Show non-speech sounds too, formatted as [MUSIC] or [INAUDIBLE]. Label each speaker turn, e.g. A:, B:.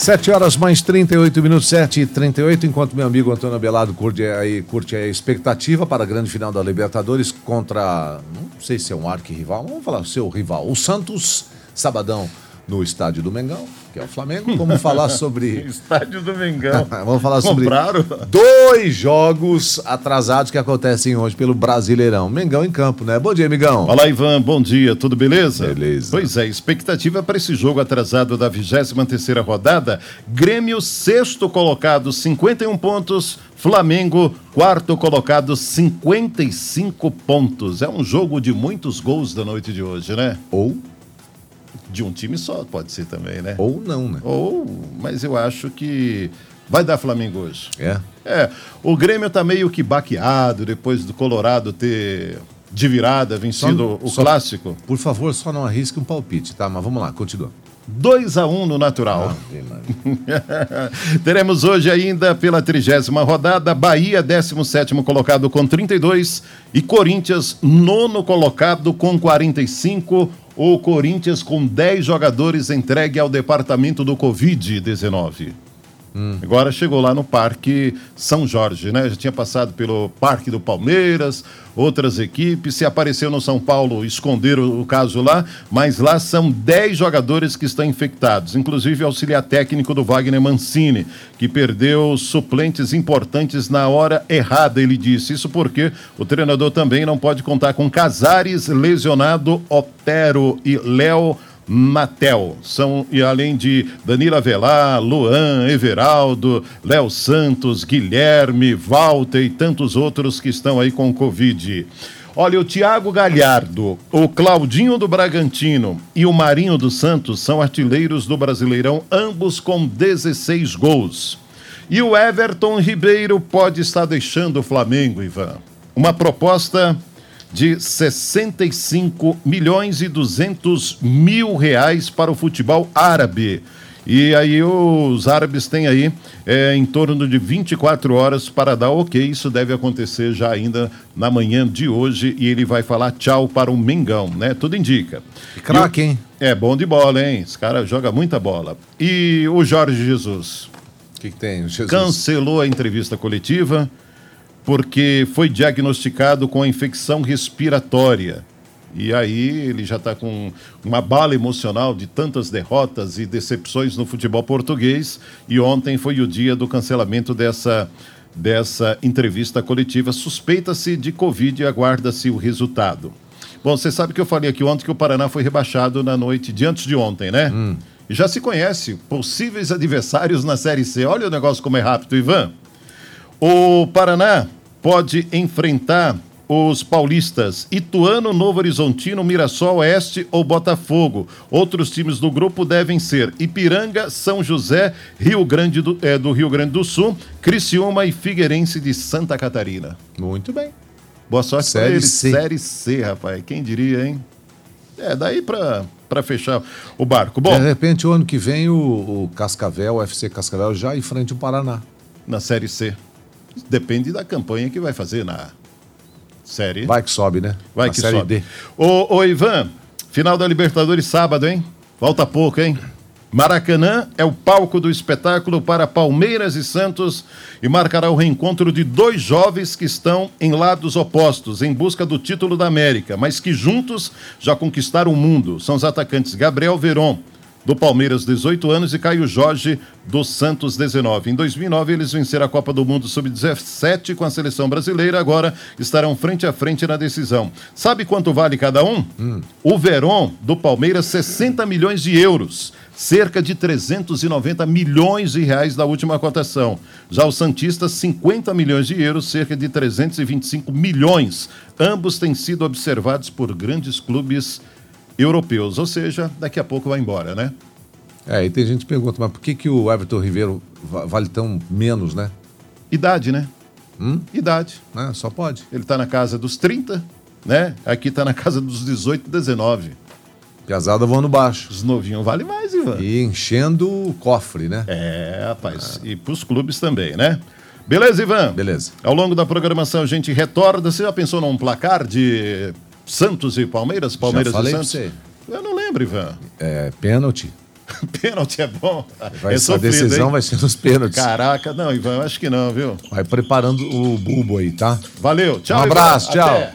A: 7 horas mais 38 minutos, 7 e 38 enquanto meu amigo Antônio Belado curte, aí, curte a expectativa para a grande final da Libertadores contra, não sei se é um arquirrival, vamos falar seu rival, o Santos, sabadão no estádio do Mengão, que é o Flamengo. Vamos falar [LAUGHS] sobre.
B: estádio do Mengão. [LAUGHS]
A: Vamos falar sobre
B: Compraram?
A: dois jogos atrasados que acontecem hoje pelo Brasileirão. Mengão em campo, né? Bom dia, Migão.
B: Olá, Ivan. Bom dia. Tudo beleza?
A: Beleza.
B: Pois é, expectativa para esse jogo atrasado da 23 terceira rodada. Grêmio, sexto colocado, 51 pontos. Flamengo, quarto colocado, 55 pontos. É um jogo de muitos gols da noite de hoje, né?
A: Ou,
B: De um time só, pode ser também, né?
A: ou não, né?
B: Ou, mas eu acho que vai dar Flamengo hoje.
A: É.
B: É, o Grêmio tá meio que baqueado depois do Colorado ter de virada vencido
A: Só-
B: o
A: só-
B: clássico.
A: Por favor, só não arrisque um palpite, tá? Mas vamos lá, continua.
B: 2 a 1 no natural. [LAUGHS] Teremos hoje ainda pela trigésima rodada Bahia 17 colocado com 32 e Corinthians nono colocado com 45. O Corinthians com 10 jogadores entregue ao departamento do Covid-19. Agora chegou lá no Parque São Jorge, né? Já tinha passado pelo Parque do Palmeiras, outras equipes. Se apareceu no São Paulo, esconderam o caso lá, mas lá são 10 jogadores que estão infectados, inclusive o auxiliar técnico do Wagner Mancini, que perdeu suplentes importantes na hora errada, ele disse. Isso porque o treinador também não pode contar com Casares, lesionado, Otero e Léo. Natel. São, e além de Danila Velar, Luan, Everaldo, Léo Santos, Guilherme, Walter e tantos outros que estão aí com Covid. Olha, o Thiago Galhardo, o Claudinho do Bragantino e o Marinho dos Santos são artilheiros do Brasileirão, ambos com 16 gols. E o Everton Ribeiro pode estar deixando o Flamengo, Ivan. Uma proposta de 65 milhões e 200 mil reais para o futebol árabe. E aí os árabes têm aí é, em torno de 24 horas para dar ok. Isso deve acontecer já ainda na manhã de hoje e ele vai falar tchau para o Mengão, né? Tudo indica.
A: Que craque, hein?
B: É bom de bola, hein? Esse cara joga muita bola. E o Jorge Jesus
A: O que, que tem? Jesus.
B: cancelou a entrevista coletiva porque foi diagnosticado com infecção respiratória. E aí ele já está com uma bala emocional de tantas derrotas e decepções no futebol português. E ontem foi o dia do cancelamento dessa, dessa entrevista coletiva. Suspeita-se de Covid e aguarda-se o resultado. Bom, você sabe que eu falei aqui ontem que o Paraná foi rebaixado na noite de antes de ontem, né? E já se conhece possíveis adversários na Série C. Olha o negócio como é rápido, Ivan. O Paraná pode enfrentar os paulistas Ituano, Novo Horizontino, Mirassol Oeste ou Botafogo. Outros times do grupo devem ser Ipiranga, São José, Rio Grande do, eh, do Rio Grande do Sul, Criciúma e Figueirense de Santa Catarina.
A: Muito bem.
B: Boa sorte pra
A: Série
B: eles.
A: C.
B: Série C, rapaz. Quem diria, hein? É, daí pra, pra fechar o barco. Bom,
A: De repente, o ano que vem, o, o Cascavel, o FC Cascavel, já enfrente o Paraná.
B: na Série C. Depende da campanha que vai fazer na Série
A: Vai que sobe, né?
B: Vai
A: Na
B: que
A: série
B: sobe.
A: D.
B: Ô, ô, Ivan, final da Libertadores sábado, hein? Falta pouco, hein? Maracanã é o palco do espetáculo para Palmeiras e Santos e marcará o reencontro de dois jovens que estão em lados opostos, em busca do título da América, mas que juntos já conquistaram o mundo. São os atacantes Gabriel Veron, do Palmeiras, 18 anos, e Caio Jorge, do Santos, 19. Em 2009, eles venceram a Copa do Mundo Sub-17 com a seleção brasileira, agora estarão frente a frente na decisão. Sabe quanto vale cada um? O Veron, do Palmeiras, 60 milhões de euros, cerca de 390 milhões de reais da última cotação. Já o Santista, 50 milhões de euros, cerca de 325 milhões. Ambos têm sido observados por grandes clubes europeus, ou seja, daqui a pouco vai embora, né?
A: É, e tem gente que pergunta, mas por que, que o Everton Ribeiro va- vale tão menos, né?
B: Idade, né? Idade.
A: Ah, só pode.
B: Ele tá na casa dos 30, né? Aqui tá na casa dos 18, 19.
A: Piazada voando baixo.
B: Os novinhos vale mais, Ivan.
A: E enchendo o cofre, né?
B: É, rapaz. E pros clubes também, né? Beleza, Ivan?
A: Beleza.
B: Ao longo da programação a gente retorna. Você já pensou num placar de Santos e Palmeiras? Palmeiras e Santos? Eu não lembro, Ivan.
A: É, pênalti. [LAUGHS]
B: Pênalti é bom.
A: Vai
B: é
A: ser, a decisão hein? vai ser nos pênaltis.
B: Caraca, não, Ivan, eu acho que não, viu?
A: Vai preparando o bulbo aí, tá?
B: Valeu, tchau.
A: Um abraço, Ivan. tchau. Até.